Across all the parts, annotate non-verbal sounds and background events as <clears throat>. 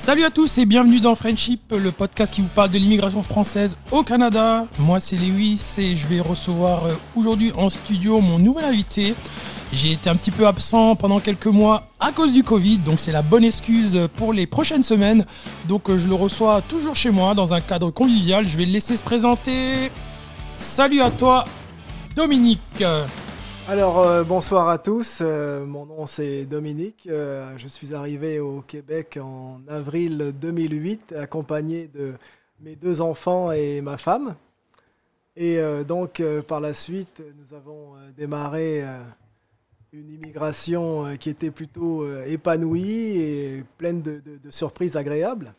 Salut à tous et bienvenue dans Friendship, le podcast qui vous parle de l'immigration française au Canada. Moi c'est Lewis et je vais recevoir euh, aujourd'hui en studio mon nouvel invité. J'ai été un petit peu absent pendant quelques mois à cause du Covid, donc c'est la bonne excuse pour les prochaines semaines. Donc euh, je le reçois toujours chez moi dans un cadre convivial. Je vais le laisser se présenter. Salut à toi, Dominique. Alors euh, bonsoir à tous, euh, mon nom c'est Dominique, Euh, je suis arrivé au Québec en avril 2008 accompagné de mes deux enfants et ma femme. Et donc par la suite nous avons démarré une immigration qui était plutôt épanouie et pleine de, surprises agréables.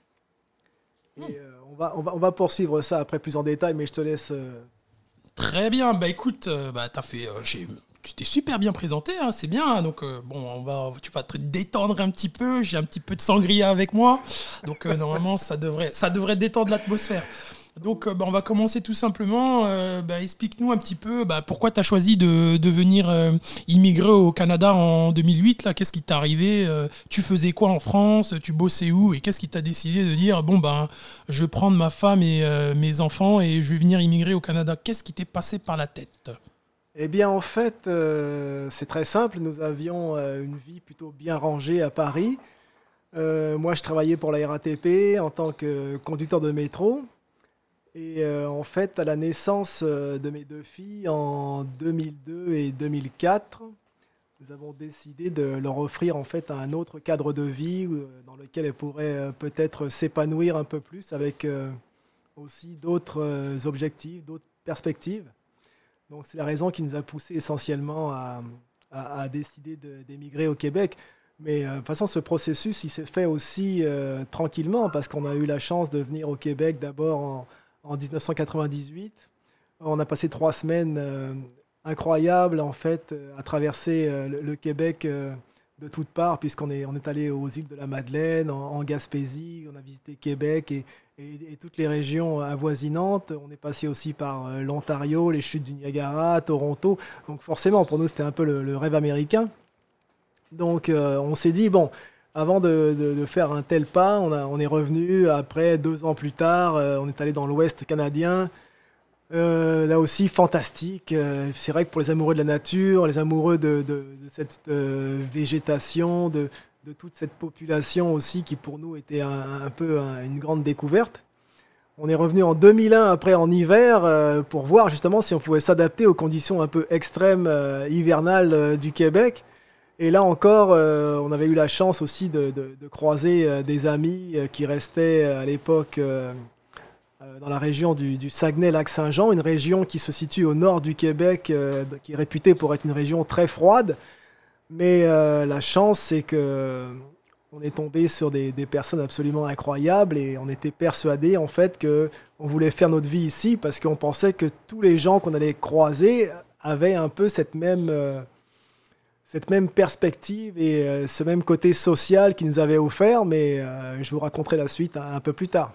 Et on, va, on, va, on va poursuivre ça après plus en détail, mais je te laisse... Très bien, bah écoute, bah t'as fait, tu t'es super bien présenté, hein, c'est bien. Donc euh, bon, on va, tu vas te détendre un petit peu. J'ai un petit peu de sangria avec moi, donc euh, normalement ça devrait, ça devrait détendre l'atmosphère. Donc euh, bah, on va commencer tout simplement. bah, Explique-nous un petit peu bah, pourquoi tu as choisi de, de venir immigrer au Canada en 2008. Là, qu'est-ce qui t'est arrivé Tu faisais quoi en France Tu bossais où Et qu'est-ce qui t'a décidé de dire bon ben je vais prendre ma femme et mes enfants et je vais venir immigrer au Canada Qu'est-ce qui t'est passé par la tête? Eh bien, en fait, euh, c'est très simple. Nous avions euh, une vie plutôt bien rangée à Paris. Euh, moi, je travaillais pour la RATP en tant que conducteur de métro. Et en fait, à la naissance de mes deux filles en 2002 et 2004, nous avons décidé de leur offrir en fait un autre cadre de vie dans lequel elles pourraient peut-être s'épanouir un peu plus avec aussi d'autres objectifs, d'autres perspectives. Donc c'est la raison qui nous a poussé essentiellement à, à- décider de- d'émigrer au Québec. Mais euh, de toute façon, ce processus, il s'est fait aussi euh, tranquillement parce qu'on a eu la chance de venir au Québec d'abord en, en 1998. On a passé trois semaines euh, incroyables en fait à traverser le, Québec de toutes parts puisqu'on est, on est allé aux îles de la Madeleine, en, en Gaspésie, on a visité Québec et, et- toutes les régions avoisinantes. On est passé aussi par euh, l'Ontario, les chutes du Niagara, Toronto. Donc forcément, pour nous, c'était un peu le, rêve américain. Donc euh, on s'est dit, bon, avant de, faire un tel pas, on, est revenu après deux ans plus tard, euh, on est allé dans l'Ouest canadien. Là aussi, fantastique. C'est vrai que pour les amoureux de la nature, les amoureux de, de- cette végétation, de, de toute cette population aussi qui pour nous était un, peu un- une grande découverte. On est revenu en 2001 après en hiver euh, pour voir justement si on pouvait s'adapter aux conditions un peu extrêmes euh, hivernales euh, du Québec. Et là encore, on avait eu la chance aussi de, croiser des amis qui restaient à l'époque dans la région du, Saguenay-Lac-Saint-Jean, une région qui se situe au nord du Québec, qui est réputée pour être une région très froide. Mais euh, la chance, c'est que on est tombé sur des, personnes absolument incroyables et on était persuadé en fait que on voulait faire notre vie ici parce qu'on pensait que tous les gens qu'on allait croiser avaient un peu cette même euh, cette même perspective et euh, ce même côté social qu'ils nous avaient offert, mais euh, je vous raconterai la suite un peu plus tard.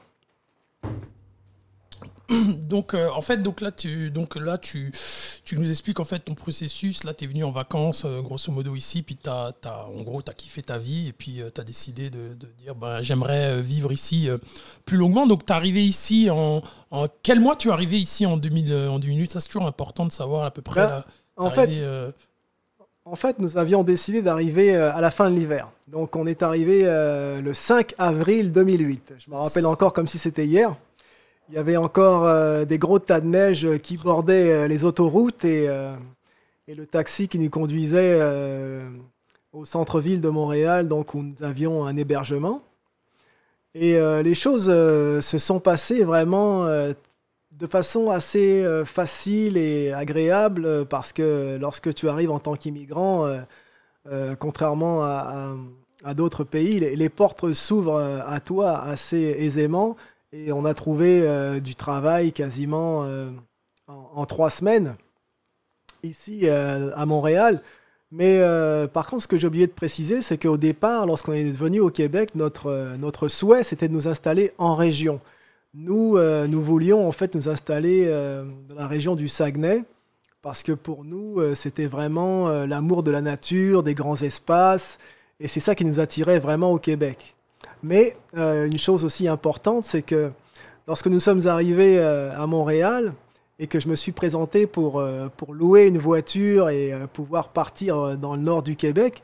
<clears throat> donc euh, en fait donc là tu donc là tu tu nous expliques en fait ton processus là tu es venu en vacances euh, grosso modo ici puis t'as as, en gros tu as kiffé ta vie et puis tu as décidé de, de dire ben j'aimerais euh, vivre ici euh, plus longuement donc tu es arrivé ici en, en quel mois tu es arrivé ici en 2000 euh, en 2008 ça c'est toujours important de savoir à peu près Ben, là En fait, euh, En fait, nous avions décidé d'arriver euh, à la fin de l'hiver. Donc, on est arrivé euh, le 5 avril 2008. Je me rappelle encore comme si c'était hier. Il y avait encore euh, des gros tas de neige qui bordaient euh, les autoroutes et, euh, et le taxi qui nous conduisait au centre-ville de Montréal, donc où nous avions un hébergement. Et les choses se sont passées vraiment de façon assez facile et agréable parce que lorsque tu arrives en tant qu'immigrant, contrairement à, d'autres pays, les, portes s'ouvrent à toi assez aisément et on a trouvé euh, du travail quasiment euh, en, trois semaines ici euh, à Montréal. Mais par contre, ce que j'ai oublié de préciser, c'est qu'au départ, lorsqu'on est venu au Québec, notre, notre souhait, c'était de nous installer en région. Nous, nous voulions en fait nous installer dans la région du Saguenay parce que pour nous, c'était vraiment l'amour de la nature, des grands espaces, et c'est ça qui nous attirait vraiment au Québec. Mais une chose aussi importante, c'est que lorsque nous sommes arrivés à Montréal et que je me suis présenté pour, pour louer une voiture et pouvoir partir dans le nord du Québec,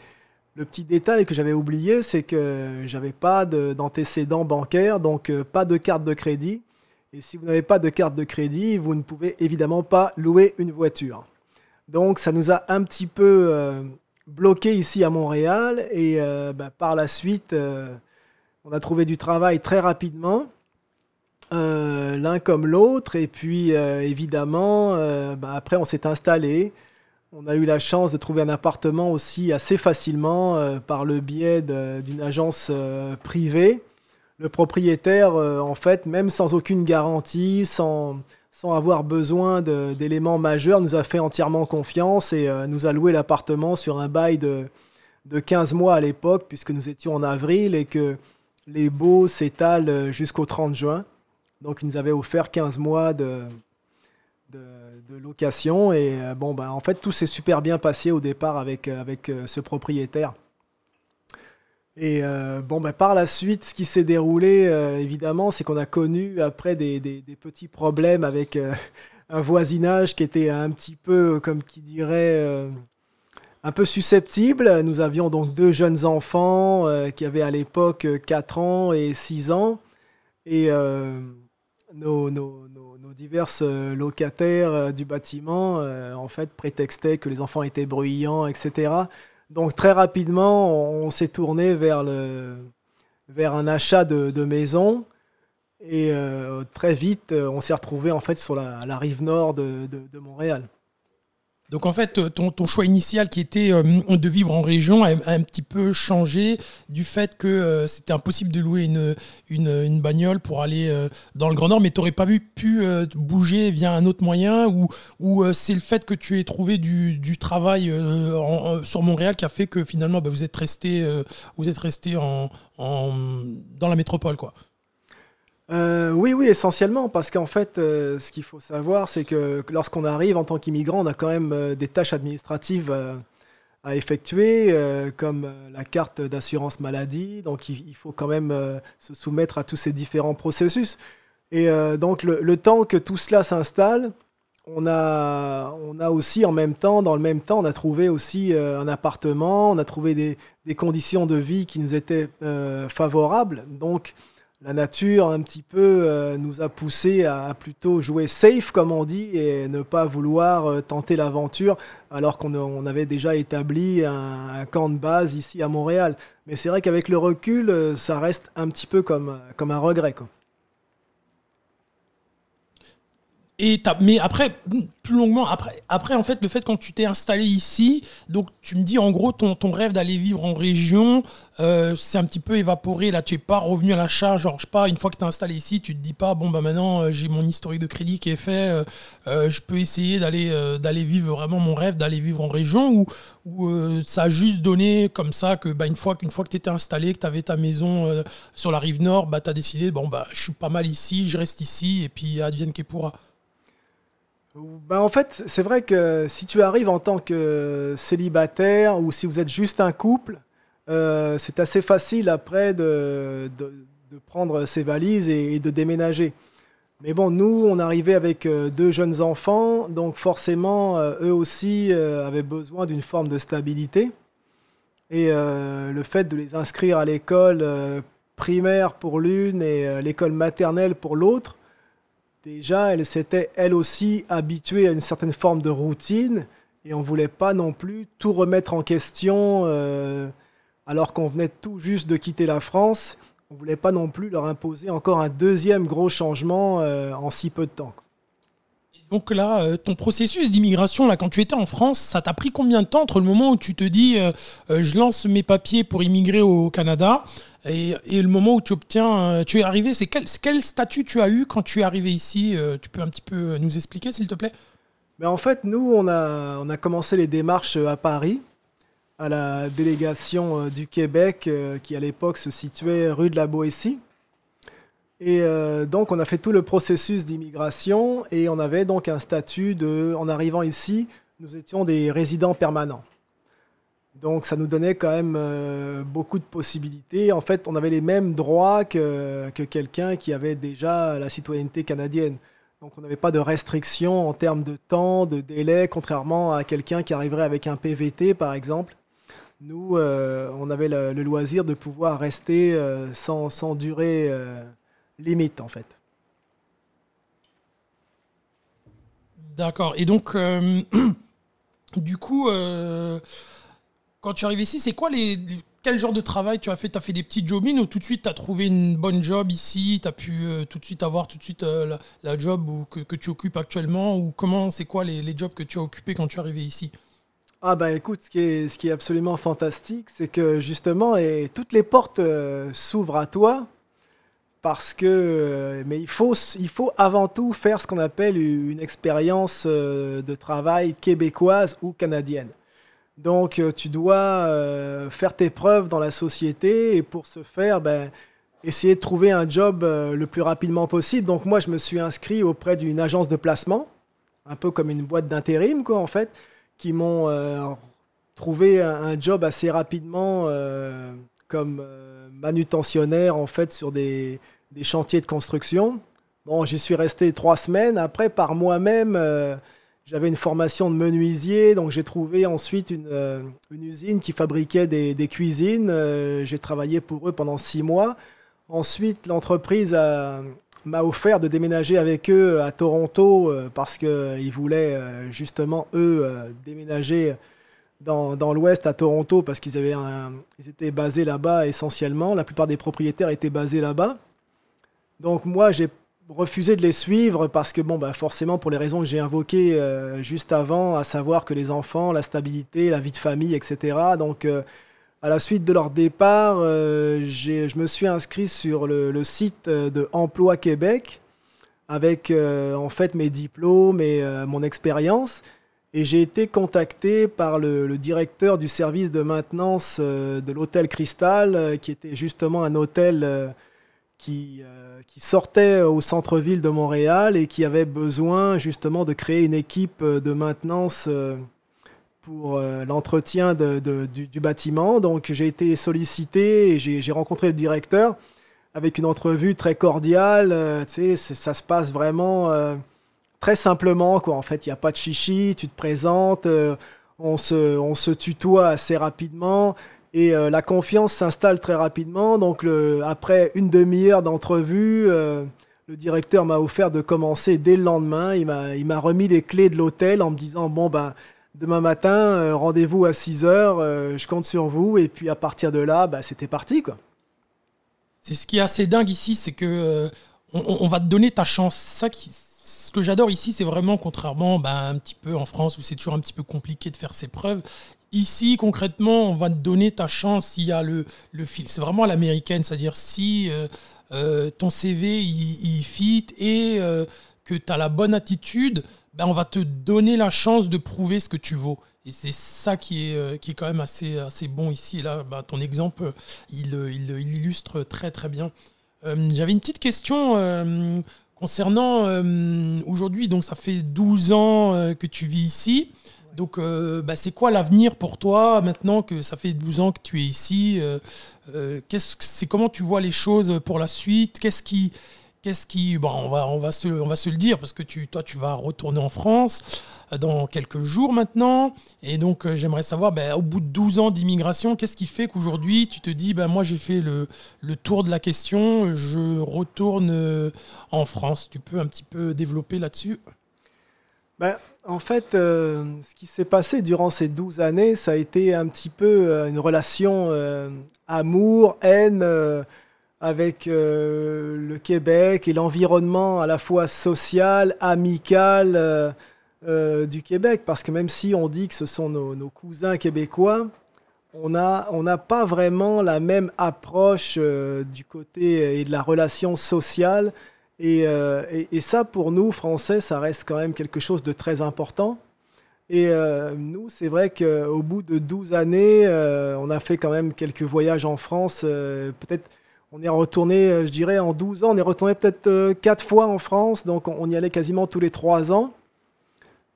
le petit détail que j'avais oublié, c'est que j'avais pas d'antécédents bancaires, donc pas de carte de crédit. Et si vous n'avez pas de carte de crédit, vous ne pouvez évidemment pas louer une voiture. Donc ça nous a un petit peu euh, bloqué ici à Montréal et euh, bah, par la suite, euh, on a trouvé du travail très rapidement, l'un comme l'autre. Et puis évidemment, bah, après on s'est installé. On a eu la chance de trouver un appartement aussi assez facilement par le biais d'une agence privée le propriétaire, euh, en fait, même sans aucune garantie, sans, sans avoir besoin d'éléments majeurs, nous a fait entièrement confiance et euh, nous a loué l'appartement sur un bail de, de 15 mois à l'époque, puisque nous étions en avril et que les baux s'étalent jusqu'au 30 juin. Donc, il nous avait offert 15 mois de, location. Et euh, bon, ben, en fait, tout s'est super bien passé au départ avec, avec ce propriétaire. Et euh, bon, bah, par la suite, ce qui s'est déroulé, euh, évidemment, c'est qu'on a connu après des, petits problèmes avec euh, <laughs> un voisinage qui était un petit peu, comme qui dirait, un peu susceptible. Nous avions donc deux jeunes enfants qui avaient à l'époque 4 ans et 6 ans. Et nos, nos, nos, divers locataires du bâtiment, en fait, prétextaient que les enfants étaient bruyants, etc. Donc très rapidement, on s'est tourné vers, un achat de, maison. Et euh, très vite, euh, on s'est retrouvé en fait sur la, rive nord de Montréal. Donc en fait, ton, choix initial qui était euh, de vivre en région a, un petit peu changé du fait que euh, c'était impossible de louer une, bagnole pour aller euh, dans le Grand Nord, mais tu n'aurais pas pu, bouger via un autre moyen ou, c'est le fait que tu aies trouvé du, travail sur Montréal qui a fait que finalement bah, vous êtes resté, vous êtes resté en, dans la métropole quoi. Euh, oui, oui, essentiellement, parce qu'en fait, euh, ce qu'il faut savoir, c'est que lorsqu'on arrive en tant qu'immigrant, on a quand même euh, des tâches administratives à effectuer, comme la carte d'assurance maladie. Donc, il, faut quand même se soumettre à tous ces différents processus. Et donc, le, temps que tout cela s'installe, on a, on a aussi en même temps, dans le même temps, on a trouvé aussi un appartement, on a trouvé des, des, conditions de vie qui nous étaient favorables. Donc, la nature un petit peu euh, nous a poussé à, plutôt jouer safe comme on dit et ne pas vouloir euh, tenter l'aventure alors qu'on avait déjà établi un, camp de base ici à Montréal. Mais c'est vrai qu'avec le recul, euh, ça reste un petit peu comme, comme un regret. Et mais après, plus longuement, après, après, en fait, le fait quand tu t'es installé ici, donc tu me dis en gros ton, ton rêve d'aller vivre en région, euh, c'est un petit peu évaporé. Là, tu es pas revenu à la charge. Genre, je sais pas, une fois que tu es installé ici, tu te dis pas, bon, bah maintenant euh, j'ai mon historique de crédit qui est fait, euh, je peux essayer d'aller vivre vraiment mon rêve, d'aller vivre en région ou, ou ça a juste donné comme ça que bah, une fois, qu'une fois que tu étais installé, que tu avais ta maison sur la rive nord, bah, tu as décidé, bon, bah, je suis pas mal ici, je reste ici et puis advienne qui pourra. Ben en fait, c'est vrai que si tu arrives en tant que célibataire ou si vous êtes juste un couple, euh, c'est assez facile après de, de, prendre ses valises et, de déménager. Mais bon, nous, on arrivait avec euh, deux jeunes enfants, donc forcément, euh, eux aussi avaient besoin d'une forme de stabilité. Et le fait de les inscrire à l'école primaire pour l'une et l'école maternelle pour l'autre, Déjà, elle s'était elle aussi habituée à une certaine forme de routine et on voulait pas non plus tout remettre en question euh, alors qu'on venait tout juste de quitter la France. On voulait pas non plus leur imposer encore un deuxième gros changement euh, en si peu de temps. Donc là, euh, ton processus d'immigration, là, quand tu étais en France, ça t'a pris combien de temps entre le moment où tu te dis, je lance mes papiers pour immigrer au Canada, et, le moment où tu obtiens, euh, es arrivé, c'est quel, statut tu as eu quand tu es arrivé ici euh, Tu peux un petit peu nous expliquer, s'il te plaît? Mais En fait, nous, on a, on a commencé les démarches à Paris, à la délégation euh, du Québec, qui à l'époque se situait rue de la Boétie. Et donc, on a fait tout le processus d'immigration et on avait donc un statut de, en arrivant ici, nous étions des résidents permanents. Donc ça nous donnait quand même euh, beaucoup de possibilités. En fait, on avait les mêmes droits que, que quelqu'un qui avait déjà la citoyenneté canadienne. Donc on n'avait pas de restrictions en termes de temps, de délai, contrairement à quelqu'un qui arriverait avec un PVT, par exemple. Nous, euh, on avait le, loisir de pouvoir rester euh, sans, sans, durée limite, en fait. D'accord. Et donc, <clears throat> du coup quand tu arrives ici, c'est quoi les, quel genre de travail tu as fait? Tu as fait des petits jobines ou tout de suite tu as trouvé une bonne job ici? Tu as pu euh, tout de suite avoir tout de suite euh, la, job ou que, que, tu occupes actuellement? Ou comment, c'est quoi les, les, jobs que tu as occupés quand tu es arrivé ici? Ah bah écoute, ce qui est, ce qui est absolument fantastique, c'est que justement, et, toutes les portes euh, s'ouvrent à toi parce que, mais il faut, il faut avant tout faire ce qu'on appelle une expérience de travail québécoise ou canadienne. Donc, euh, tu dois euh, faire tes preuves dans la société et pour ce faire, ben, essayer de trouver un job euh, le plus rapidement possible. Donc, moi, je me suis inscrit auprès d'une agence de placement, un peu comme une boîte d'intérim, quoi, en fait, qui m'ont trouvé un, job assez rapidement comme manutentionnaire, en fait, sur des, chantiers de construction. Bon, j'y suis resté trois semaines. Après, par moi-même, j'avais une formation de menuisier, donc j'ai trouvé ensuite une, euh, usine qui fabriquait des, cuisines. Euh, j'ai travaillé pour eux pendant six mois. Ensuite, l'entreprise m'a offert de déménager avec eux à Toronto euh, parce qu'ils voulaient justement, eux, déménager dans, l'Ouest à Toronto parce qu'ils avaient ils étaient basés là-bas essentiellement. La plupart des propriétaires étaient basés là-bas. Donc moi, j'ai refusé de les suivre parce que, bon, bah, forcément, pour les raisons que j'ai invoquées euh, juste avant, à savoir que les enfants, la stabilité, la vie de famille, etc. Donc, euh, à la suite de leur départ, euh, je me suis inscrit sur le, site de Emploi Québec avec en fait mes diplômes et mon expérience. Et j'ai été contacté par le, directeur du service de maintenance de l'hôtel Cristal, qui était justement un hôtel qui, euh, qui sortait au centre-ville de Montréal et qui avait besoin justement de créer une équipe euh, de maintenance euh, pour l'entretien du, bâtiment. Donc j'ai été sollicité et j'ai rencontré le directeur avec une entrevue très cordiale. sais, ça se passe vraiment très simplement. Quoi. En fait, il n'y a pas de chichi, tu te présentes, on, se, on se tutoie assez rapidement. Et euh, la confiance s'installe très rapidement. Donc, après une demi-heure d'entrevue, euh, le directeur m'a offert de commencer dès le lendemain. Il m'a remis les clés de l'hôtel en me disant Bon, ben, demain matin, euh, rendez-vous à 6 heures, je compte sur vous. Et puis, à partir de là, ben, c'était parti. quoi. C'est ce qui est assez dingue ici, c'est que on, va te donner ta chance. Ça qui, ce que j'adore ici, c'est vraiment, contrairement bah, un petit peu en France où c'est toujours un petit peu compliqué de faire ses preuves, Ici, concrètement, on va te donner ta chance s'il y a le, fil. C'est vraiment l'américaine, c'est-à-dire si euh, euh, ton CV il, fit et euh, que tu as la bonne attitude, ben, on va te donner la chance de prouver ce que tu vaux. Et c'est ça qui est, qui est quand même assez, assez bon ici. Et là, ben, ton exemple, il, il, il, illustre très très bien. J'avais une petite question concernant aujourd'hui, donc ça fait 12 ans que tu vis ici. Donc, euh, bah, c'est quoi l'avenir pour toi maintenant que ça fait 12 ans que tu es ici euh, euh, C'est comment tu vois les choses pour la suite? Qu'est-ce qui, qu'est-ce qui, bon, on va, on va se, on va se le dire parce que tu, toi, tu vas retourner en France dans quelques jours maintenant, et donc j'aimerais savoir, bah, au bout de 12 ans d'immigration, qu'est-ce qui fait qu'aujourd'hui tu te dis, bah, moi j'ai fait le, le, tour de la question, je retourne en France. Tu peux un petit peu développer là-dessus? Ben, en fait, euh, ce qui s'est passé durant ces 12 années, ça a été un petit peu euh, une relation euh, amour, haine avec le Québec et l'environnement à la fois social, amical du Québec. Parce que même si on dit que ce sont nos, cousins québécois, on n'a on pas vraiment la même approche du côté et de la relation sociale euh, et, ça, pour nous, Français, ça reste quand même quelque chose de très important. Et euh, nous, c'est vrai qu'au bout de 12 années, euh, on a fait quand même quelques voyages en France. peut-être, on est retourné, je dirais, en 12 ans, on est retourné peut-être 4 fois en France. Donc, on y allait quasiment tous les 3 ans.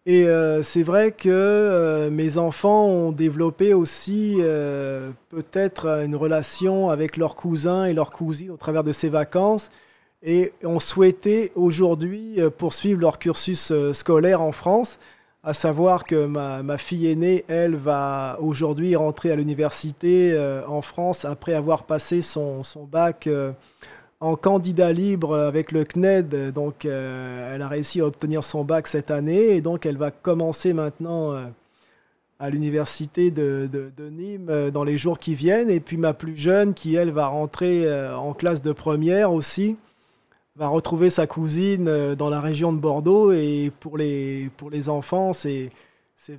Et c'est vrai que mes enfants ont développé aussi peut-être une relation avec leurs cousins et leurs cousines au travers de ces vacances et ont souhaité aujourd'hui poursuivre leur cursus scolaire en France à savoir que ma, fille aînée, elle, va aujourd'hui rentrer à l'université euh, en France après avoir passé son, bac euh, en candidat libre avec le CNED. Donc, euh, elle a réussi à obtenir son bac cette année et donc elle va commencer maintenant à l'université de, de, Nîmes dans les jours qui viennent. Et puis ma plus jeune, qui elle va rentrer en classe de première aussi va retrouver sa cousine euh, dans la région de Bordeaux. Et pour les, pour les enfants, c'est,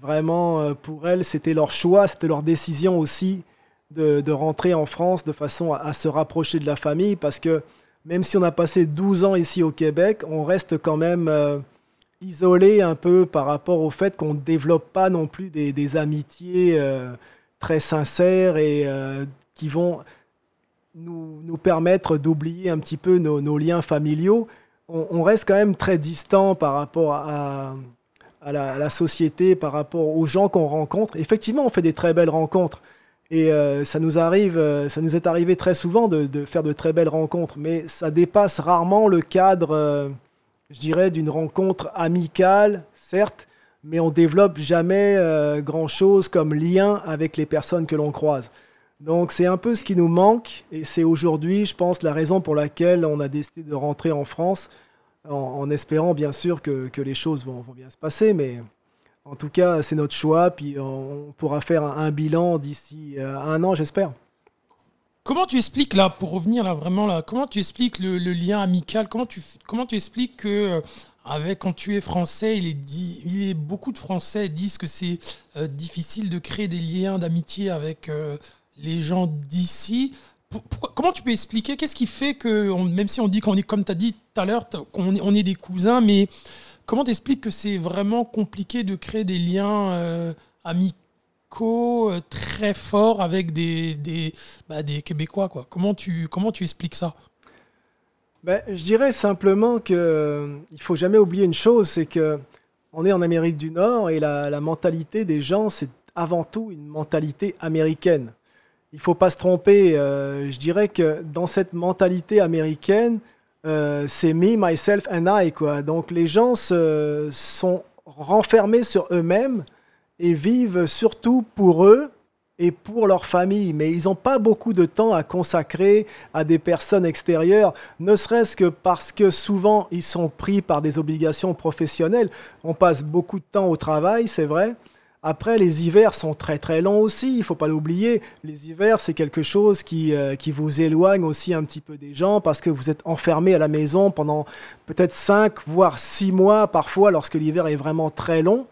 vraiment, euh, pour elles, c'était leur choix, c'était leur décision aussi de, de rentrer en France de façon à, se rapprocher de la famille. Parce que même si on a passé 12 ans ici au Québec, on reste quand même euh, isolé un peu par rapport au fait qu'on ne développe pas non plus des amitiés très sincères et qui vont nous, permettre d'oublier un petit peu nos, liens familiaux, on, reste quand même très distant par rapport à, la, société, par rapport aux gens qu'on rencontre. Effectivement, on fait des très belles rencontres. Et euh, ça nous arrive, euh, ça nous est arrivé très souvent de, de, faire de très belles rencontres, mais ça dépasse rarement le cadre, euh, je dirais, d'une rencontre amicale, certes, mais on développe jamais grand chose comme lien avec les personnes que l'on croise. Donc c'est un peu ce qui nous manque et c'est aujourd'hui, je pense, la raison pour laquelle on a décidé de rentrer en France en, espérant bien sûr que, les choses vont, bien se passer. Mais en tout cas, c'est notre choix. Puis on pourra faire un, bilan d'ici euh, un an, j'espère. Comment tu expliques là, pour revenir là vraiment là, comment tu expliques le, lien amical? Comment tu, comment tu expliques que euh, avec quand tu es français, il est, il est beaucoup de Français disent que c'est euh, difficile de créer des liens d'amitié avec les gens d'ici. Comment tu peux expliquer? Qu'est-ce qui fait que, même si on dit qu'on est, comme tu as dit tout à l'heure, qu'on est, on est des cousins, mais comment t'expliques que c'est vraiment compliqué de créer des liens euh, amicaux euh, très forts avec des, des, bah, des Québécois quoi? Comment, tu, comment tu expliques ça? Ben, Je dirais simplement qu'il euh, ne faut jamais oublier une chose, c'est que on est en Amérique du Nord et la, la mentalité des gens, c'est avant tout une mentalité américaine il faut pas se tromper. Euh, je dirais que dans cette mentalité américaine, euh, c'est me, myself and I. Quoi. Donc les gens se, sont renfermés sur eux-mêmes et vivent surtout pour eux et pour leur famille. Mais ils n'ont pas beaucoup de temps à consacrer à des personnes extérieures, ne serait-ce que parce que souvent ils sont pris par des obligations professionnelles. On passe beaucoup de temps au travail, c'est vrai. Après, les hivers sont très très longs aussi, il ne faut pas l'oublier. Les hivers, c'est quelque chose qui, euh, qui vous éloigne aussi un petit peu des gens parce que vous êtes enfermé à la maison pendant peut-être 5 voire 6 mois parfois lorsque l'hiver est vraiment très long.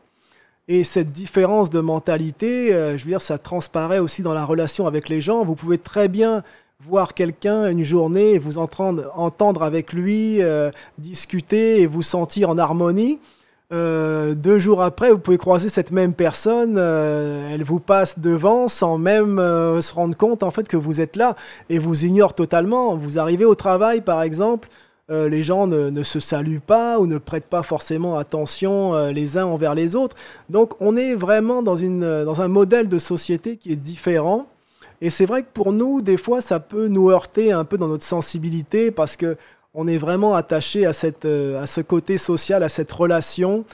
Et cette différence de mentalité, euh, je veux dire, ça transparaît aussi dans la relation avec les gens. Vous pouvez très bien voir quelqu'un une journée et vous entendre, avec lui, euh, discuter et vous sentir en harmonie. Euh, deux jours après, vous pouvez croiser cette même personne, euh, elle vous passe devant sans même euh, se rendre compte en fait que vous êtes là et vous ignore totalement. Vous arrivez au travail par exemple, les gens ne, se saluent pas ou ne prêtent pas forcément attention les uns envers les autres. Donc on est vraiment dans, un modèle de société qui est différent. Et c'est vrai que pour nous, des fois, ça peut nous heurter un peu dans notre sensibilité parce que on est vraiment attaché euh, à ce côté social, à cette relation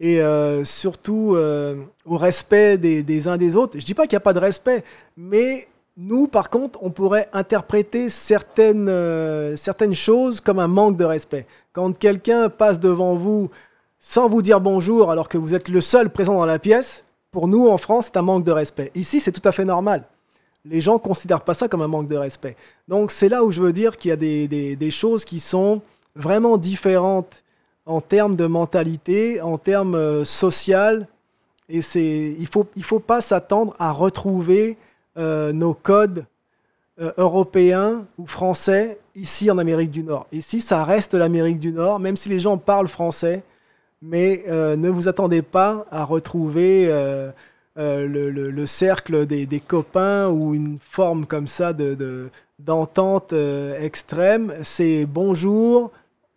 et euh, surtout euh, au respect des, uns des autres. Je ne dis pas qu'il n'y a pas de respect, mais nous, par contre, on pourrait interpréter certaines choses comme un manque de respect. Quand quelqu'un passe devant vous sans vous dire bonjour alors que vous êtes le seul présent dans la pièce, pour nous, en France, c'est un manque de respect. Ici, c'est tout à fait normal les gens ne considèrent pas ça comme un manque de respect. Donc c'est là où je veux dire qu'il y a des, choses qui sont vraiment différentes en termes de mentalité, en termes euh, social. Et c'est, il ne faut, il faut pas s'attendre à retrouver euh, nos codes euh, européens ou français ici en Amérique du Nord. Ici, ça reste l'Amérique du Nord, même si les gens parlent français. Mais ne vous attendez pas à retrouver euh, le, cercle des, copains ou une forme comme ça de, d'entente euh, extrême. C'est bonjour,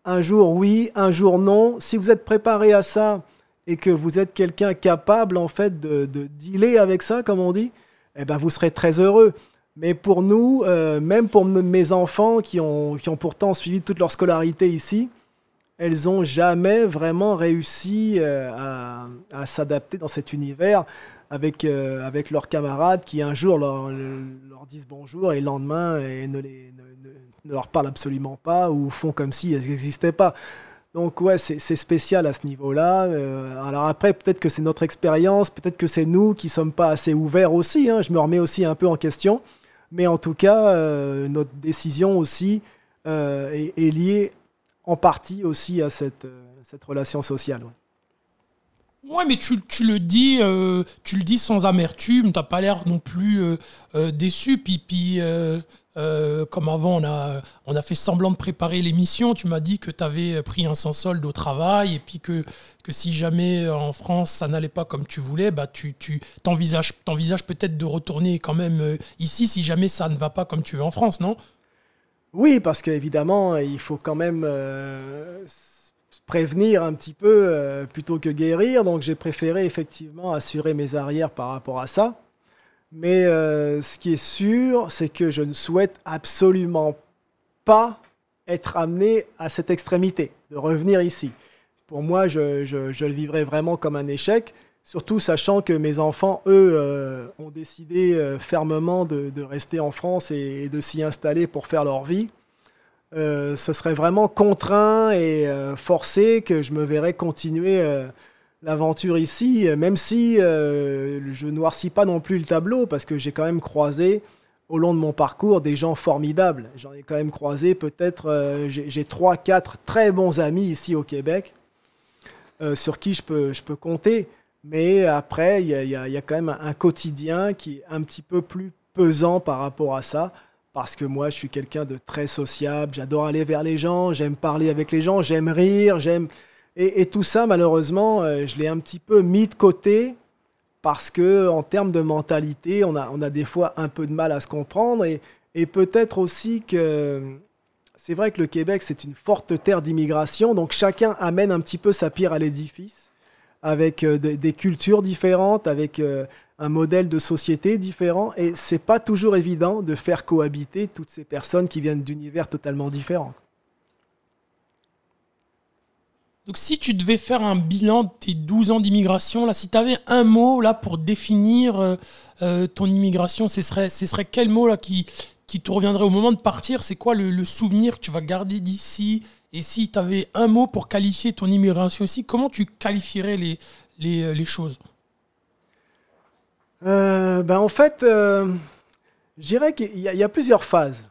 un jour oui, un jour non. Si vous êtes préparé à ça et que vous êtes quelqu'un capable en fait de, de, dealer avec ça, comme on dit, eh ben vous serez très heureux. Mais pour nous, euh, même pour mes enfants qui ont, qui ont pourtant suivi toute leur scolarité ici, elles n'ont jamais vraiment réussi à s'adapter dans cet univers avec, euh, avec leurs camarades qui un jour leur, disent bonjour et le lendemain et ne, leur parlent absolument pas ou font comme si elles n'existaient pas. Donc ouais, c'est spécial à ce niveau-là. Euh, alors après, peut-être que c'est notre expérience, peut-être que c'est nous qui sommes pas assez ouverts aussi. Hein. Je me remets aussi un peu en question. Mais en tout cas, euh, notre décision aussi est, liée en partie aussi à cette, relation sociale. Ouais mais tu, tu, le dis, euh, tu le dis sans amertume. T'as pas l'air non plus euh, déçu. Puis, puis euh, comme avant, on a, on a fait semblant de préparer l'émission. Tu m'as dit que tu avais pris un sans solde au travail et puis que, que si jamais en France ça n'allait pas comme tu voulais, bah tu, tu t'envisages, t'envisages peut-être de retourner quand même euh, ici si jamais ça ne va pas comme tu veux en France, non? Oui, parce qu'évidemment, il faut quand même euh, prévenir un petit peu euh, plutôt que guérir. Donc j'ai préféré effectivement assurer mes arrières par rapport à ça. Mais euh, ce qui est sûr, c'est que je ne souhaite absolument pas être amené à cette extrémité, de revenir ici. Pour moi, je, le vivrais vraiment comme un échec, surtout sachant que mes enfants, eux, euh, ont décidé fermement de, rester en France et de s'y installer pour faire leur vie. Euh, ce serait vraiment contraint et euh, forcé que je me verrais continuer euh, l'aventure ici, même si je noircis pas non plus le tableau, parce que j'ai quand même croisé au long de mon parcours des gens formidables. J'en ai quand même croisé peut-être, j'ai trois, quatre très bons amis ici au Québec, sur qui je peux, je peux compter. Mais après, il y, y, y a, quand même un quotidien qui est un petit peu plus pesant par rapport à ça. Parce que moi, je suis quelqu'un de très sociable, j'adore aller vers les gens, j'aime parler avec les gens, j'aime rire, j'aime... Et, tout ça, malheureusement, euh, je l'ai un petit peu mis de côté parce que en termes de mentalité, on a, on a des fois un peu de mal à se comprendre. Et, et peut-être aussi que c'est vrai que le Québec, c'est une forte terre d'immigration, donc chacun amène un petit peu sa pierre à l'édifice avec euh, des, cultures différentes, avec euh, un modèle de société différent. Et c'est pas toujours évident de faire cohabiter toutes ces personnes qui viennent d'univers totalement différents. Donc si tu devais faire un bilan de tes 12 ans d'immigration, là, si tu avais un mot là pour définir euh, ton immigration, ce serait, ce serait quel mot là qui, qui te reviendrait au moment de partir? C'est quoi le, le, souvenir que tu vas garder d'ici? Et si tu avais un mot pour qualifier ton immigration ici, comment tu qualifierais les, les, les choses? Euh, ben En fait, euh, je dirais qu'il y, a plusieurs phases.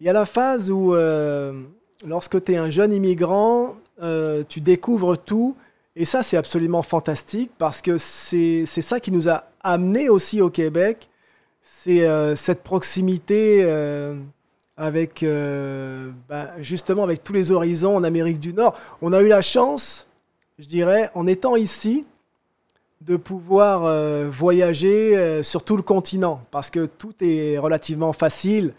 Il y a la phase où, euh, lorsque tu es un jeune immigrant, euh, tu découvres tout. Et ça, c'est absolument fantastique parce que c'est ça qui nous a amené aussi au Québec. C'est euh, cette proximité euh, avec, euh, bah, justement, avec tous les horizons en Amérique du Nord. On a eu la chance, je dirais, en étant ici, de pouvoir euh, voyager euh, sur tout le continent parce que tout est relativement facile.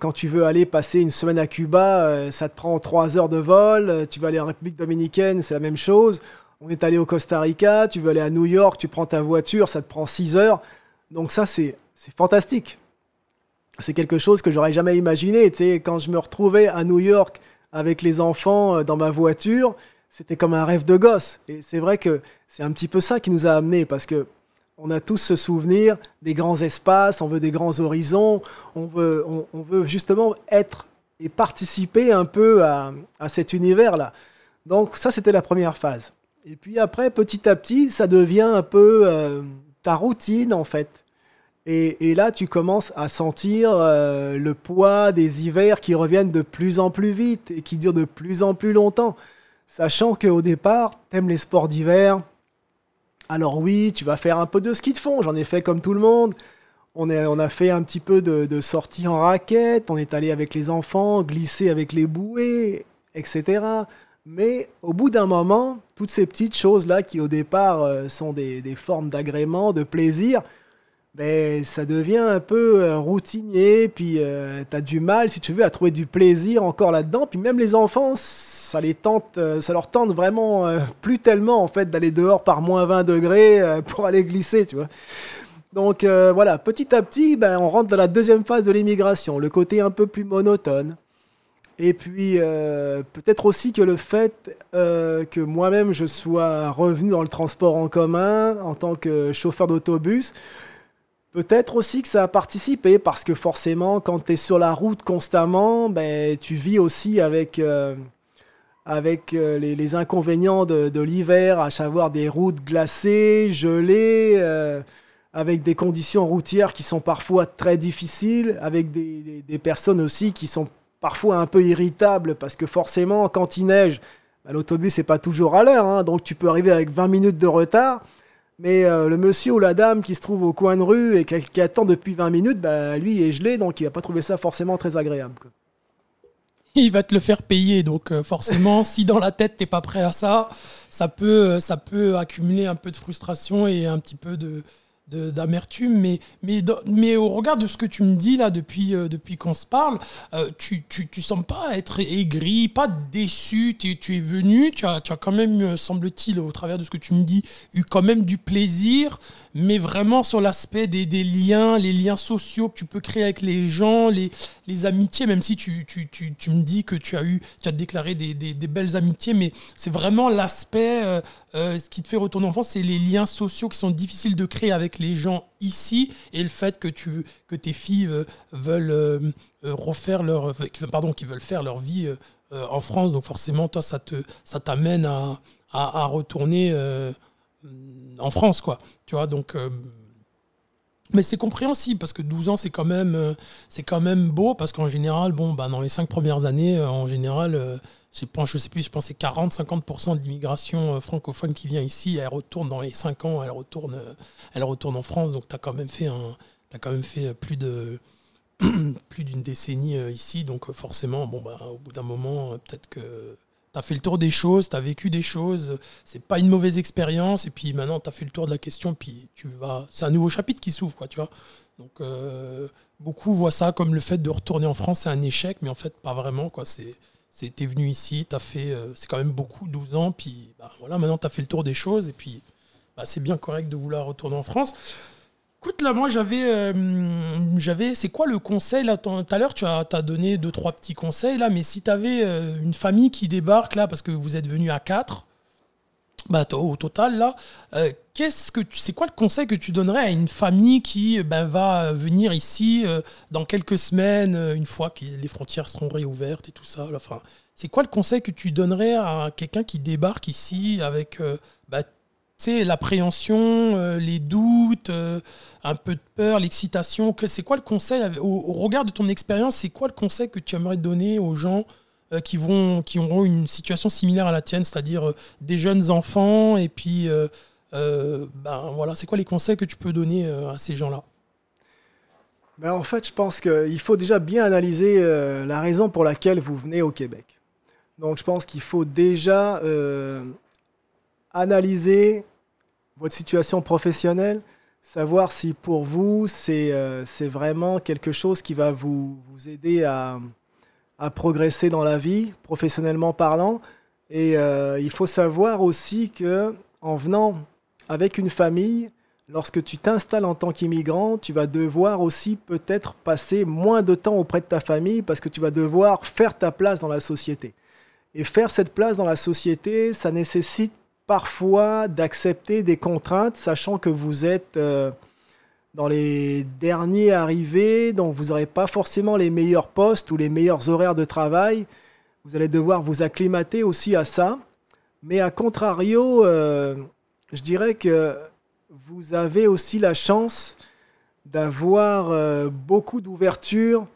Quand tu veux aller passer une semaine à Cuba, ça te prend trois heures de vol. Tu veux aller en République dominicaine, c'est la même chose. On est allé au Costa Rica, tu veux aller à New York, tu prends ta voiture, ça te prend six heures. Donc ça, c'est fantastique. C'est quelque chose que j'aurais jamais imaginé. Tu sais, quand je me retrouvais à New York avec les enfants dans ma voiture, c'était comme un rêve de gosse. Et c'est vrai que c'est un petit peu ça qui nous a amenés, parce que on a tous ce souvenir des grands espaces, on veut des grands horizons, on veut, on, veut justement être et participer un peu à, à cet univers-là. Donc ça, c'était la première phase. Et puis après, petit à petit, ça devient un peu euh, ta routine, en fait. Et, là, tu commences à sentir euh, le poids des hivers qui reviennent de plus en plus vite et qui durent de plus en plus longtemps. Sachant qu'au départ, t'aimes les sports d'hiver, alors oui, tu vas faire un peu de ski de fond, j'en ai fait comme tout le monde. On a fait un petit peu de, de sortie en raquette, on est allé avec les enfants, glisser avec les bouées, etc. Mais au bout d'un moment, toutes ces petites choses-là qui au départ euh, sont des, des formes d'agrément, de plaisir, ben, ça devient un peu euh, routinier, puis tu as du mal, si tu veux, à trouver du plaisir encore là-dedans. Puis même les enfants, ça, les tente, ça leur tente vraiment plus tellement, en fait, d'aller dehors par moins 20 degrés <laughs> pour aller glisser, tu vois. Donc voilà, petit à petit, ben, on rentre dans la deuxième phase de l'immigration, le côté un peu plus monotone. Et puis, euh, peut-être aussi que le fait euh, que moi-même je sois revenu dans le transport en commun en tant que chauffeur d'autobus, peut-être aussi que ça a participé parce que forcément, quand tu es sur la route constamment, ben, tu vis aussi avec, euh, avec les, inconvénients de, l'hiver, à savoir des routes glacées, gelées avec des conditions routières qui sont parfois très difficiles, avec des, des personnes aussi qui sont parfois un peu irritable parce que forcément, quand il neige, bah, l'autobus n'est pas toujours à l'heure, hein, donc tu peux arriver avec 20 minutes de retard. Mais euh, le monsieur ou la dame qui se trouve au coin de rue et qui, attend depuis 20 minutes, bah, lui est gelé, donc il va pas trouver ça forcément très agréable. <laughs> Il va te le faire payer, donc euh, forcément, si dans la tête t'es pas prêt à ça, ça peut, euh, ça peut accumuler un peu de frustration et un petit peu de, d'amertume, mais, mais, mais au regard de ce que tu me dis là depuis, euh, depuis qu'on se parle, euh, tu, tu, tu pas être aigri, pas déçu, tu, tu es venu, tu as, tu as quand même, euh, semble-t-il, au travers de ce que tu me dis, eu quand même du plaisir, mais vraiment sur l'aspect des, des, liens, les liens sociaux que tu peux créer avec les gens, les, les amitiés, même si tu, tu, tu, tu me dis que tu as eu, tu as déclaré des, des, belles amitiés, mais c'est vraiment l'aspect, ce qui te fait retourner en France, c'est les liens sociaux qui sont difficiles de créer avec les gens ici et le fait que, tu, que tes filles euh, veulent euh, euh, refaire leur, pardon, qui veulent faire leur vie en France. Donc forcément, toi, ça te, ça t'amène à, à, retourner en France, quoi. Tu vois, donc. Mais c'est compréhensible parce que 12 ans, c'est quand même, c'est quand même beau parce qu'en général, bon, bah, dans les 5 premières années, en général, je sais, sais plus, je pensais 40-50% de l'immigration euh, francophone qui vient ici, elle retourne dans les 5 ans, elle retourne, euh, elle retourne en France. Donc tu as quand même fait, quand même fait plus de <clears throat> plus d'une décennie euh, ici. Donc forcément, bon, bah, au bout d'un moment, peut-être que tu fait le tour des choses, tu as vécu des choses, c'est pas une mauvaise expérience. Et puis maintenant, tu as fait le tour de la question, puis tu vas. C'est un nouveau chapitre qui s'ouvre, quoi, tu vois. Donc beaucoup voient ça comme le fait de retourner en France, c'est un échec, mais en fait, pas vraiment, quoi. C'est T'es venu ici, as fait, euh, c'est quand même beaucoup, 12 ans, puis bah, voilà, maintenant tu as fait le tour des choses, et puis bah, c'est bien correct de vouloir retourner en France. Écoute, là, moi, j'avais. Euh, j'avais c'est quoi le conseil là Tout à l'heure, tu as, donné deux, trois petits conseils, là, mais si tu avais euh, une famille qui débarque, là, parce que vous êtes venu à quatre, bah, au total, là, euh, qu'est-ce que c'est quoi le conseil que tu donnerais à une famille qui ben, va venir ici dans quelques semaines, une fois que les frontières seront réouvertes et tout ça enfin, C'est quoi le conseil que tu donnerais à quelqu'un qui débarque ici avec bah, l'appréhension, les doutes, un peu de peur, l'excitation. C'est quoi le conseil, au regard de ton expérience, c'est quoi le conseil que tu aimerais donner aux gens euh, qui, auront une situation similaire à la tienne, c'est-à-dire euh, des jeunes enfants, et puis, euh, ben, voilà, c'est quoi les conseils que tu peux donner à ces gens-là? Ben, En fait, je pense qu'il faut déjà bien analyser la raison pour laquelle vous venez au Québec. Donc, je pense qu'il faut déjà analyser votre situation professionnelle, savoir si pour vous, c'est vraiment quelque chose qui va vous, vous aider à, à progresser dans la vie, professionnellement parlant. Et euh, il faut savoir aussi que en venant avec une famille, lorsque tu t'installes en tant qu'immigrant, tu vas devoir aussi peut-être passer moins de temps auprès de ta famille parce que tu vas devoir faire ta place dans la société. Et faire cette place dans la société, ça nécessite parfois d'accepter des contraintes, sachant que vous êtes euh, dans les derniers arrivés, donc vous n'aurez pas forcément les meilleurs postes ou les meilleurs horaires de travail. Vous allez devoir vous acclimater aussi à ça. Mais à contrario, euh, je dirais que vous avez aussi la chance d'avoir euh, beaucoup d'ouverture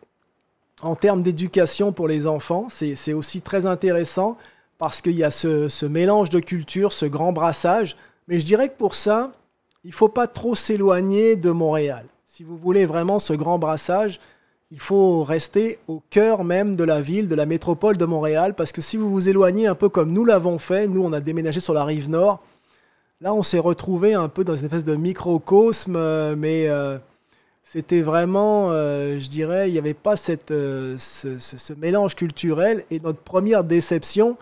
en termes d'éducation pour les enfants. C'est aussi très intéressant parce qu'il y a ce, mélange de cultures, ce grand brassage. Mais je dirais que pour ça, il ne faut pas trop s'éloigner de Montréal. Si vous voulez vraiment ce grand brassage, il faut rester au cœur même de la ville, de la métropole de Montréal, parce que si vous vous éloignez un peu comme nous l'avons fait, nous on a déménagé sur la rive nord, là on s'est retrouvé un peu dans une espèce de microcosme, euh, mais euh, c'était vraiment, je dirais, il n'y avait pas cette, ce, ce, mélange culturel. Et notre première déception,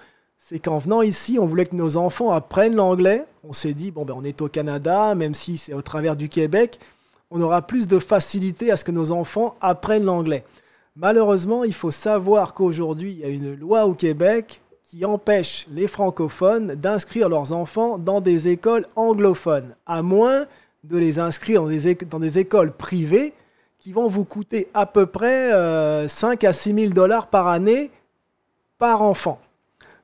c'est qu'en venant ici, on voulait que nos enfants apprennent l'anglais. On s'est dit, bon, ben, on est au Canada, même si c'est au travers du Québec, on aura plus de facilité à ce que nos enfants apprennent l'anglais. Malheureusement, il faut savoir qu'aujourd'hui, il y a une loi au Québec qui empêche les francophones d'inscrire leurs enfants dans des écoles anglophones, à moins de les inscrire dans des, écoles privées qui vont vous coûter à peu près 5 euh, à 6 000 dollars par année par enfant.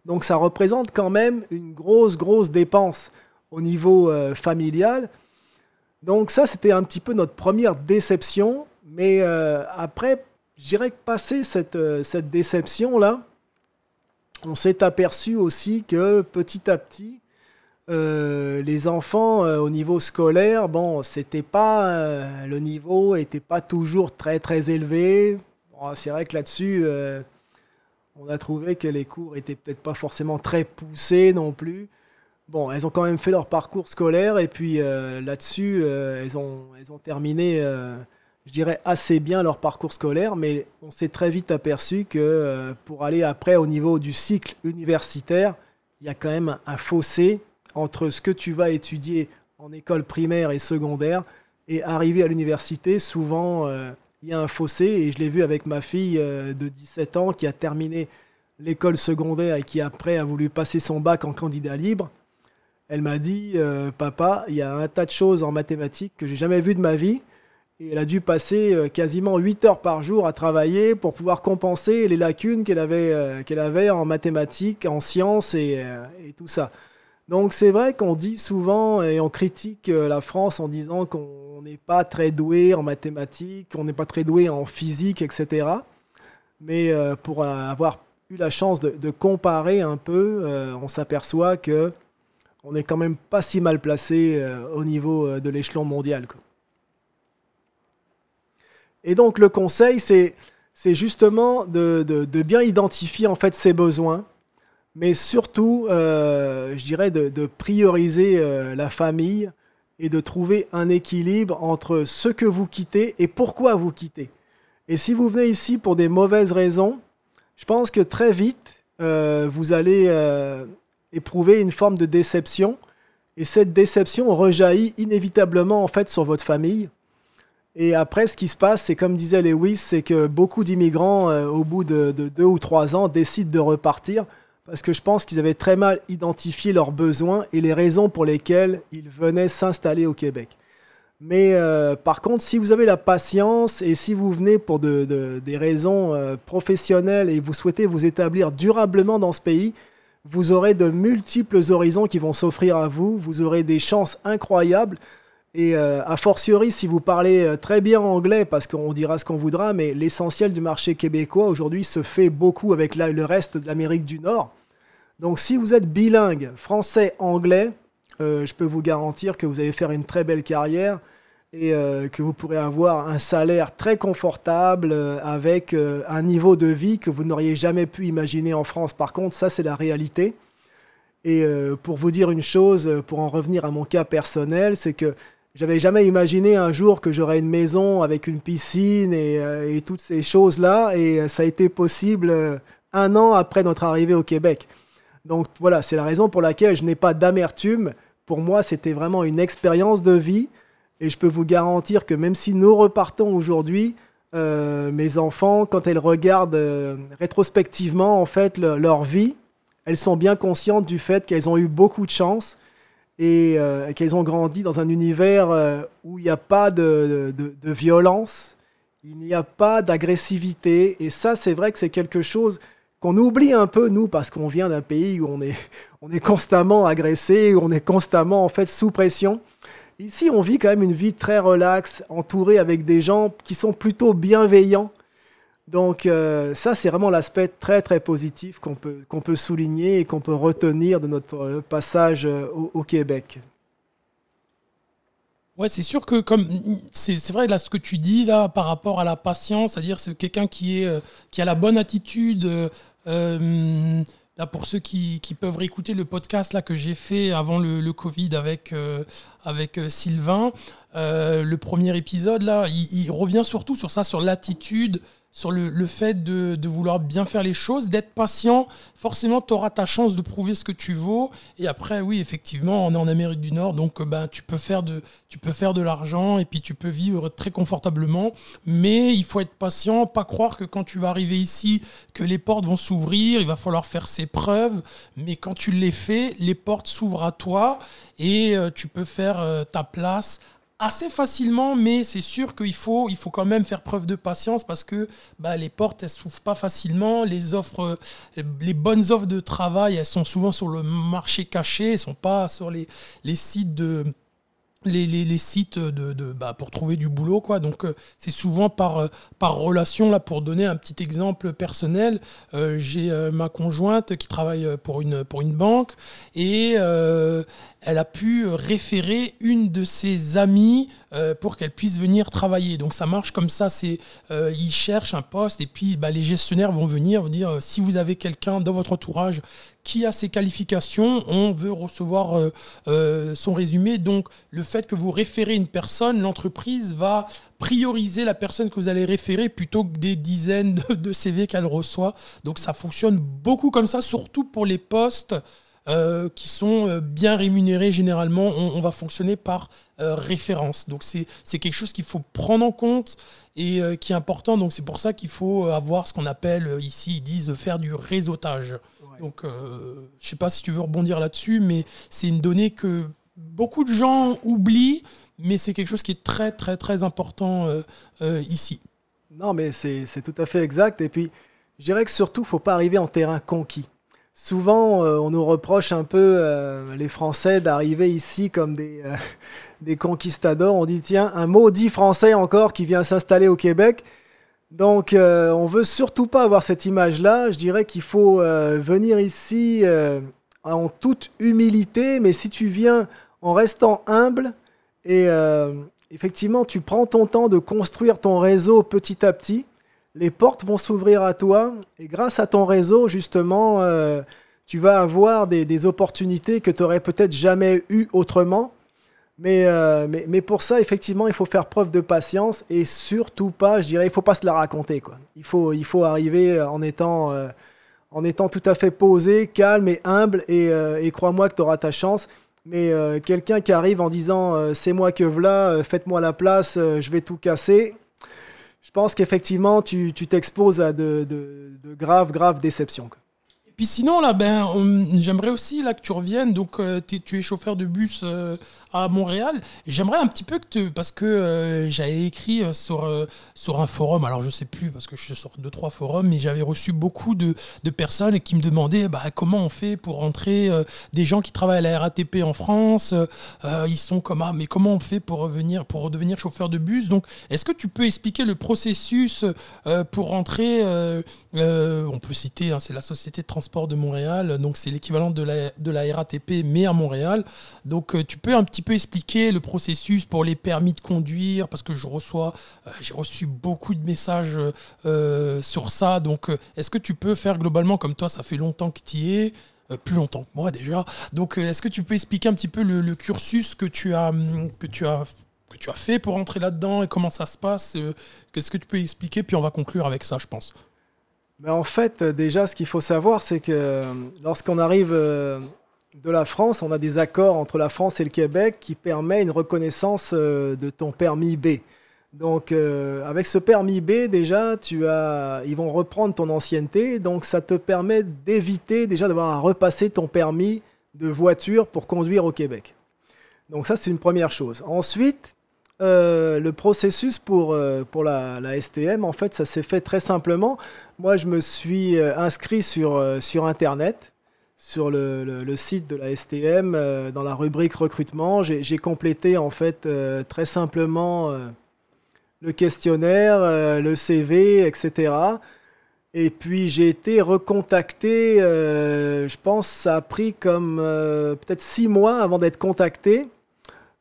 Donc ça représente quand même une grosse, grosse dépense au niveau euh, familial. Donc ça, c'était un petit peu notre première déception. Mais euh, après, je dirais que passé cette, euh, cette déception-là, on s'est aperçu aussi que petit à petit, les enfants au niveau scolaire, bon, c'était pas le niveau était pas toujours très très élevé. c'est vrai que là-dessus, on a trouvé que les cours étaient peut-être pas forcément très poussés non plus. Bon, elles ont quand même fait leur parcours scolaire et puis euh, là-dessus, euh, elles, ont, elles ont terminé, euh, je dirais, assez bien leur parcours scolaire, mais on s'est très vite aperçu que pour aller après au niveau du cycle universitaire, il y a quand même un fossé entre ce que tu vas étudier en école primaire et secondaire et arriver à l'université, souvent il y a un fossé et je l'ai vu avec ma fille euh, de 17 ans qui a terminé l'école secondaire et qui après a voulu passer son bac en candidat libre. Elle m'a dit euh, Papa, il y a un tas de choses en mathématiques que j'ai jamais vues de ma vie. Et elle a dû passer euh, quasiment 8 heures par jour à travailler pour pouvoir compenser les lacunes qu'elle avait, avait en mathématiques, en sciences et tout ça. Donc c'est vrai qu'on dit souvent et on critique euh, la France en disant qu'on n'est pas très doué en mathématiques, qu'on n'est pas très doué en physique, etc. Mais euh, pour avoir eu la chance de, comparer un peu, euh, on s'aperçoit que on n'est quand même pas si mal placé au niveau de l'échelon mondial. Et donc le conseil, c'est justement de, de, bien identifier en fait ses besoins mais surtout, euh, je dirais, de, prioriser euh, la famille et de trouver un équilibre entre ce que vous quittez et pourquoi vous quittez. Et si vous venez ici pour des mauvaises raisons, je pense que très vite, euh, vous allez éprouver une forme de déception. Et cette déception rejaillit inévitablement en fait sur votre famille. Et après, ce qui se passe, c'est comme disait Lewis, c'est que beaucoup d'immigrants, au bout de, de, deux ou trois ans, décident de repartir parce que je pense qu'ils avaient très mal identifié leurs besoins et les raisons pour lesquelles ils venaient s'installer au Québec. Mais euh, par contre, si vous avez la patience et si vous venez pour des raisons euh, professionnelles et vous souhaitez vous établir durablement dans ce pays, vous aurez de multiples horizons qui vont s'offrir à vous, vous aurez des chances incroyables. Et euh, a fortiori, si vous parlez très bien anglais, parce qu'on dira ce qu'on voudra, mais l'essentiel du marché québécois aujourd'hui se fait beaucoup avec le reste de l'Amérique du Nord. Donc si vous êtes bilingue français-anglais, euh, je peux vous garantir que vous allez faire une très belle carrière et euh, que vous pourrez avoir un salaire très confortable euh, avec un niveau de vie que vous n'auriez jamais pu imaginer en France. Par contre, ça c'est la réalité. Et pour vous dire une chose, pour en revenir à mon cas personnel, c'est que j'avais jamais imaginé un jour que j'aurais une maison avec une piscine et, et toutes ces choses-là. Et ça a été possible un an après notre arrivée au Québec. Donc voilà, c'est la raison pour laquelle je n'ai pas d'amertume. Pour moi, c'était vraiment une expérience de vie. Et je peux vous garantir que même si nous repartons aujourd'hui, euh, mes enfants, quand elles regardent euh, rétrospectivement en fait leur vie, elles sont bien conscientes du fait qu'elles ont eu beaucoup de chance et euh, qu'elles ont grandi dans un univers où il n'y a pas de, de, violence, il n'y a pas d'agressivité. Et ça, c'est vrai que c'est quelque chose qu'on oublie un peu, nous, parce qu'on vient d'un pays où on est, <laughs> on est constamment agressé, où on est constamment en fait sous pression. Ici, on vit quand même une vie très relaxe, entourée avec des gens qui sont plutôt bienveillants. Donc euh, ça, c'est vraiment l'aspect très très positif qu'on peut, qu'on peut souligner et qu'on peut retenir de notre passage euh, au Québec. Ouais, c'est sûr que comme c'est vrai là ce que tu dis là par rapport à la patience, c'est-à-dire c'est quelqu'un qui est euh, qui a la bonne attitude, euh, Là, pour ceux qui, peuvent réécouter le podcast là, que j'ai fait avant le, Covid avec, euh, avec euh, Sylvain, euh, le premier épisode, là, il, revient surtout sur ça, sur l'attitude, sur le, fait de, vouloir bien faire les choses, d'être patient. Forcément, tu auras ta chance de prouver ce que tu vaux. Et après, oui, effectivement, on est en Amérique du Nord, donc ben, tu peux faire de, tu peux faire de l'argent et puis tu peux vivre très confortablement. Mais il faut être patient, pas croire que quand tu vas arriver ici, que les portes vont s'ouvrir, il va falloir faire ses preuves. Mais quand tu les fais, les portes s'ouvrent à toi et euh, tu peux faire euh, ta place assez facilement, mais c'est sûr qu'il faut, il faut quand même faire preuve de patience parce que bah, les portes, elles s'ouvrent pas facilement. Les offres, les bonnes offres de travail, elles sont souvent sur le marché caché, elles sont pas sur les, les sites de les, sites de, bah, pour trouver du boulot quoi. Donc euh, c'est souvent par euh, par relation là pour donner un petit exemple personnel euh, j'ai ma conjointe qui travaille pour une pour une banque et elle a pu référer une de ses amies pour qu'elle puisse venir travailler. Donc ça marche comme ça c'est ils cherchent un poste et puis bah, les gestionnaires vont venir vous dire si vous avez quelqu'un dans votre entourage qui a ses qualifications, on veut recevoir euh, euh, son résumé. Donc le fait que vous référez une personne, l'entreprise va prioriser la personne que vous allez référer plutôt que des dizaines de CV qu'elle reçoit. Donc ça fonctionne beaucoup comme ça, surtout pour les postes euh, qui sont bien rémunérés généralement. On, va fonctionner par référence. Donc c'est quelque chose qu'il faut prendre en compte et qui est important. Donc c'est pour ça qu'il faut avoir ce qu'on appelle ici, ils disent faire du réseautage. Donc, euh, je ne sais pas si tu veux rebondir là-dessus, mais c'est une donnée que beaucoup de gens oublient, mais c'est quelque chose qui est très, très, très important euh, euh, ici. Non, mais c'est tout à fait exact. Et puis, je dirais que surtout, il ne faut pas arriver en terrain conquis. Souvent, on nous reproche un peu, les Français, d'arriver ici comme des, <laughs> des conquistadors. On dit, tiens, un maudit Français encore qui vient s'installer au Québec. Donc, euh, on veut surtout pas avoir cette image-là. Je dirais qu'il faut euh, venir ici euh, en toute humilité, mais si tu viens en restant humble et effectivement tu prends ton temps de construire ton réseau petit à petit, les portes vont s'ouvrir à toi et grâce à ton réseau, justement, tu vas avoir des, des opportunités que tu n'aurais peut-être jamais eues autrement. Euh, mais, mais, pour ça, effectivement, il faut faire preuve de patience et surtout pas, je dirais, il faut pas se la raconter. Quoi. Il, faut, il faut arriver en étant, euh, en étant tout à fait posé, calme et humble et, euh, crois-moi que tu auras ta chance. Mais quelqu'un qui arrive en disant c'est moi que voilà, faites-moi la place, je vais tout casser, je pense qu'effectivement, tu t'exposes à de, de, graves, graves déceptions. Puis sinon, là, ben, j'aimerais aussi là, que tu reviennes. Donc, tu es chauffeur de bus à Montréal. J'aimerais un petit peu que tu. Parce que euh, j'avais écrit euh, sur, euh, sur un forum, alors je sais plus, parce que je suis sur deux, trois forums, mais j'avais reçu beaucoup de, de, personnes qui me demandaient bah, comment on fait pour rentrer des gens qui travaillent à la RATP en France. ils sont comme Ah, mais comment on fait pour, revenir, pour devenir chauffeur de bus? Donc, est-ce que tu peux expliquer le processus pour rentrer On peut citer, hein, c'est la Société de transport de Montréal, donc c'est l'équivalent de la, de la RATP, mais à Montréal. Donc, tu peux un petit peu expliquer le processus pour les permis de conduire Parce que je reçois, euh, j'ai reçu beaucoup de messages euh, sur ça. Donc, euh, est-ce que tu peux faire globalement comme toi Ça fait longtemps que tu y es. plus longtemps que moi déjà. Donc, est-ce que tu peux expliquer un petit peu le, cursus que tu as, hum, que tu as que tu as fait pour entrer là-dedans et comment ça se passe Qu'est-ce que tu peux expliquer Puis on va conclure avec ça, je pense. Mais en fait, déjà, ce qu'il faut savoir, c'est que lorsqu'on arrive de la France, on a des accords entre la France et le Québec qui permettent une reconnaissance euh, de ton permis B. Donc, euh, avec ce permis B, déjà, tu as, ils vont reprendre ton ancienneté. Donc, ça te permet d'éviter déjà d'avoir à repasser ton permis de voiture pour conduire au Québec. Donc, ça, c'est une première chose. Ensuite, euh, le processus pour, pour la, STM, en fait, ça s'est fait très simplement. Moi, je me suis inscrit sur, sur Internet sur le, site de la STM, euh, dans la rubrique recrutement, j'ai complété en fait euh, très simplement euh, le questionnaire, le CV, etc. Et puis j'ai été recontacté, je pense ça a pris comme peut-être six mois avant d'être contacté.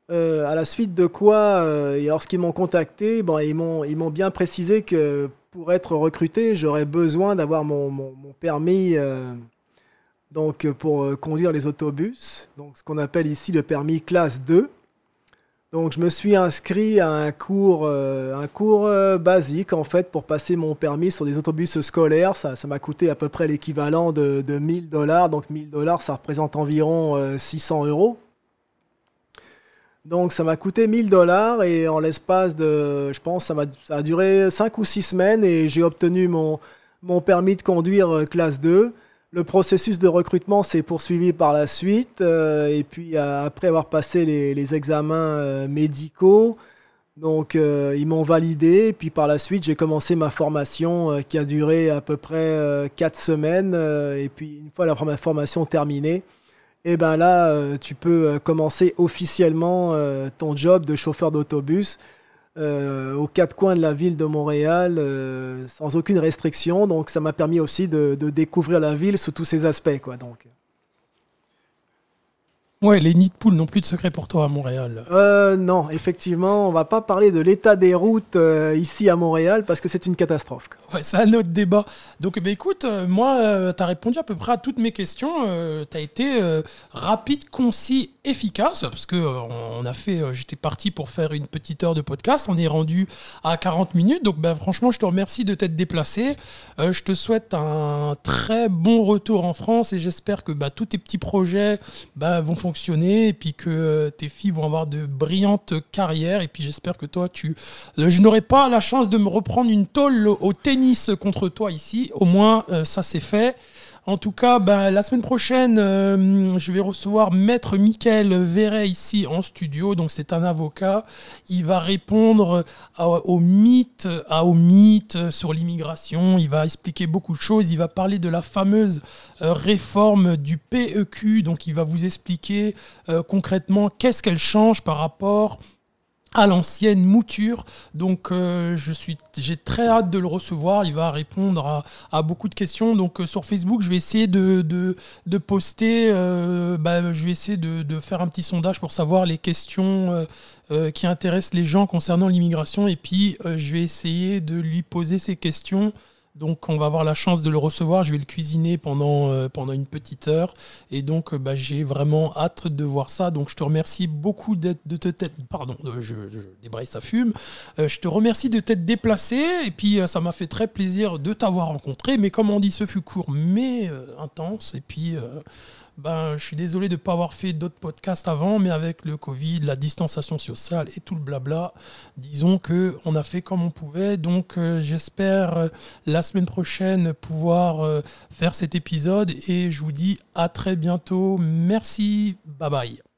À la suite de quoi, lorsqu'ils m'ont contacté, ils m'ont bien précisé que pour être recruté, j'aurais besoin d'avoir mon, permis donc pour conduire les autobus, donc ce qu'on appelle ici le permis classe 2. Donc je me suis inscrit à un cours, un cours basique en fait pour passer mon permis sur des autobus scolaires. Ça, m'a coûté à peu près l'équivalent de, de 1000 dollars. Donc 1000 dollars, ça représente environ 600 euros. Donc ça m'a coûté 1000 dollars et en l'espace de, je pense, ça, a duré 5 ou 6 semaines et j'ai obtenu mon, permis de conduire euh, classe 2. Le processus de recrutement s'est poursuivi par la suite euh, et puis euh, après avoir passé les, examens médicaux, donc ils m'ont validé et puis par la suite j'ai commencé ma formation qui a duré à peu près 4 semaines et puis une fois la formation terminée, et eh ben là, euh, tu peux euh, commencer officiellement euh, ton job de chauffeur d'autobus aux quatre coins de la ville de Montréal sans aucune restriction. Donc ça m'a permis aussi de, de, découvrir la ville sous tous ses aspects. Quoi, donc. Ouais, les nids de poules n'ont plus de secret pour toi à Montréal. Euh, non, effectivement, on va pas parler de l'état des routes ici à Montréal parce que c'est une catastrophe. C'est un autre débat. Donc, bah, écoute, euh, moi, tu as répondu à peu près à toutes mes questions. tu as été rapide, concis, efficace parce que on a fait, j'étais parti pour faire une petite heure de podcast. On est rendu à 40 minutes. Donc, bah, franchement, je te remercie de t'être déplacé. je te souhaite un très bon retour en France et j'espère que bah, tous tes petits projets vont fonctionner et puis que euh, tes filles vont avoir de brillantes carrières et puis j'espère que toi tu euh, je n'aurai pas la chance de me reprendre une tôle au tennis contre toi ici au moins euh, ça c'est fait en tout cas, ben, la semaine prochaine, je vais recevoir Maître Michael Verret ici en studio. Donc, c'est un avocat. Il va répondre aux mythes, à, aux mythes sur l'immigration. Il va expliquer beaucoup de choses. Il va parler de la fameuse euh, réforme du PEQ. Donc, il va vous expliquer euh, concrètement qu'est-ce qu'elle change par rapport à l'ancienne mouture. Donc euh, je suis, j'ai très hâte de le recevoir. Il va répondre à, beaucoup de questions. Donc euh, sur Facebook, je vais essayer de, de, poster, euh, bah, je vais essayer de, faire un petit sondage pour savoir les questions qui intéressent les gens concernant l'immigration. Et puis je vais essayer de lui poser ces questions donc on va avoir la chance de le recevoir. Je vais le cuisiner pendant, euh, pendant une petite heure. Et donc euh, bah, j'ai vraiment hâte de voir ça. Donc je te remercie beaucoup d'être de te Pardon, je, je débraye ça fume. Euh, je te remercie de t'être déplacé. Et puis ça m'a fait très plaisir de t'avoir rencontré. Mais comme on dit, ce fut court mais intense. Et puis ben, je suis désolé de ne pas avoir fait d'autres podcasts avant, mais avec le Covid, la distanciation sociale et tout le blabla, disons que on a fait comme on pouvait. Donc euh, j'espère euh, la semaine prochaine pouvoir euh, faire cet épisode et je vous dis à très bientôt. Merci, bye bye.